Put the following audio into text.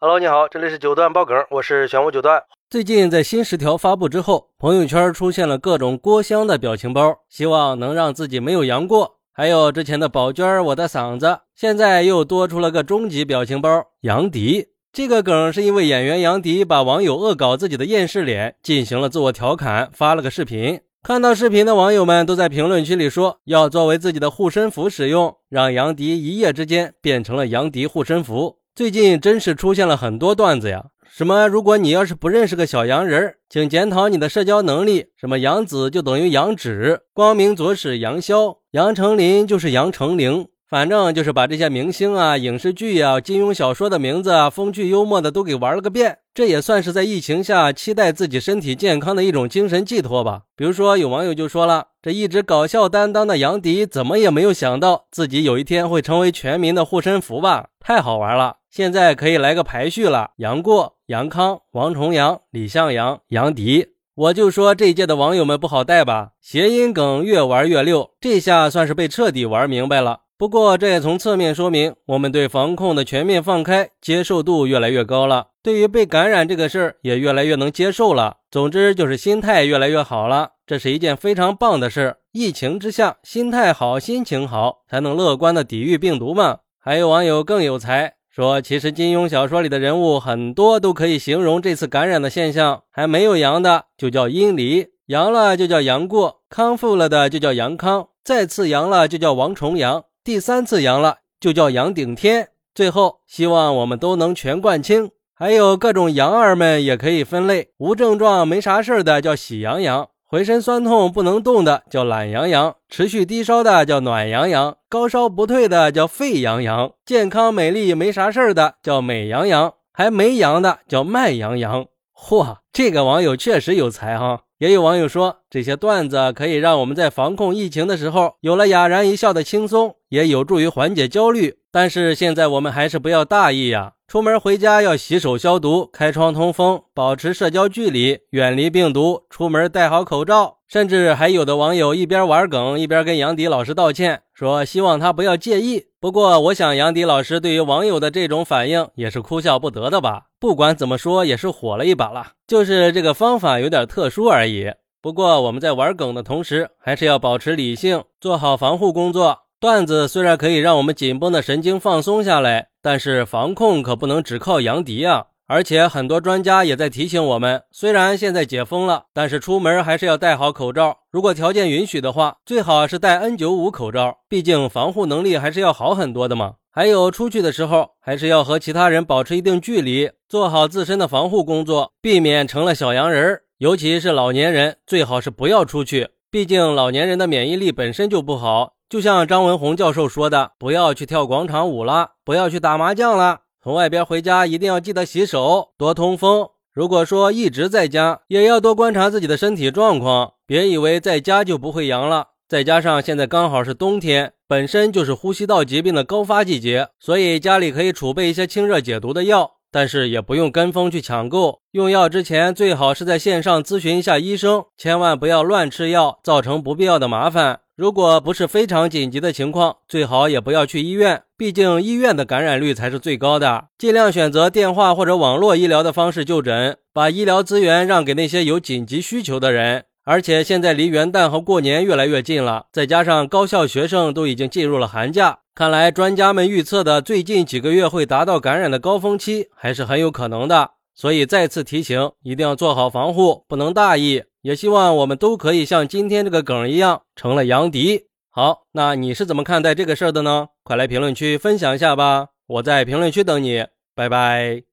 Hello，你好，这里是九段爆梗，我是玄武九段。最近在新十条发布之后，朋友圈出现了各种郭襄的表情包，希望能让自己没有杨过。还有之前的宝娟，我的嗓子，现在又多出了个终极表情包杨迪。这个梗是因为演员杨迪把网友恶搞自己的厌世脸进行了自我调侃，发了个视频。看到视频的网友们都在评论区里说要作为自己的护身符使用，让杨迪一夜之间变成了杨迪护身符。最近真是出现了很多段子呀，什么如果你要是不认识个小洋人请检讨你的社交能力。什么杨紫就等于杨紫，光明左使杨逍，杨丞琳就是杨丞琳。反正就是把这些明星啊、影视剧啊、金庸小说的名字啊，风趣幽默的都给玩了个遍。这也算是在疫情下期待自己身体健康的一种精神寄托吧。比如说，有网友就说了，这一直搞笑担当的杨迪，怎么也没有想到自己有一天会成为全民的护身符吧？太好玩了！现在可以来个排序了：杨过、杨康、王重阳、李向阳、杨迪。我就说这一届的网友们不好带吧？谐音梗越玩越溜，这下算是被彻底玩明白了。不过，这也从侧面说明我们对防控的全面放开接受度越来越高了，对于被感染这个事儿也越来越能接受了。总之就是心态越来越好了，这是一件非常棒的事。疫情之下，心态好、心情好，才能乐观的抵御病毒嘛。还有网友更有才，说其实金庸小说里的人物很多都可以形容这次感染的现象，还没有阳的就叫阴离，阳了就叫杨过，康复了的就叫杨康，再次阳了就叫王重阳。第三次阳了，就叫阳顶天。最后，希望我们都能全冠清。还有各种阳儿们也可以分类：无症状、没啥事儿的叫喜羊羊；浑身酸痛不能动的叫懒羊羊；持续低烧的叫暖羊羊；高烧不退的叫沸羊羊；健康美丽没啥事儿的叫美羊羊；还没阳的叫慢羊羊。嚯，这个网友确实有才哈！也有网友说，这些段子可以让我们在防控疫情的时候有了哑然一笑的轻松，也有助于缓解焦虑。但是现在我们还是不要大意呀，出门回家要洗手消毒，开窗通风，保持社交距离，远离病毒，出门戴好口罩。甚至还有的网友一边玩梗，一边跟杨迪老师道歉，说希望他不要介意。不过，我想杨迪老师对于网友的这种反应也是哭笑不得的吧。不管怎么说，也是火了一把了，就是这个方法有点特殊而已。不过，我们在玩梗的同时，还是要保持理性，做好防护工作。段子虽然可以让我们紧绷的神经放松下来，但是防控可不能只靠杨迪啊。而且很多专家也在提醒我们，虽然现在解封了，但是出门还是要戴好口罩。如果条件允许的话，最好是戴 N95 口罩，毕竟防护能力还是要好很多的嘛。还有出去的时候，还是要和其他人保持一定距离，做好自身的防护工作，避免成了小阳人儿。尤其是老年人，最好是不要出去，毕竟老年人的免疫力本身就不好。就像张文宏教授说的，不要去跳广场舞了，不要去打麻将了。从外边回家一定要记得洗手，多通风。如果说一直在家，也要多观察自己的身体状况，别以为在家就不会阳了。再加上现在刚好是冬天，本身就是呼吸道疾病的高发季节，所以家里可以储备一些清热解毒的药，但是也不用跟风去抢购。用药之前最好是在线上咨询一下医生，千万不要乱吃药，造成不必要的麻烦。如果不是非常紧急的情况，最好也不要去医院，毕竟医院的感染率才是最高的。尽量选择电话或者网络医疗的方式就诊，把医疗资源让给那些有紧急需求的人。而且现在离元旦和过年越来越近了，再加上高校学生都已经进入了寒假，看来专家们预测的最近几个月会达到感染的高峰期，还是很有可能的。所以再次提醒，一定要做好防护，不能大意。也希望我们都可以像今天这个梗一样，成了杨迪。好，那你是怎么看待这个事儿的呢？快来评论区分享一下吧，我在评论区等你，拜拜。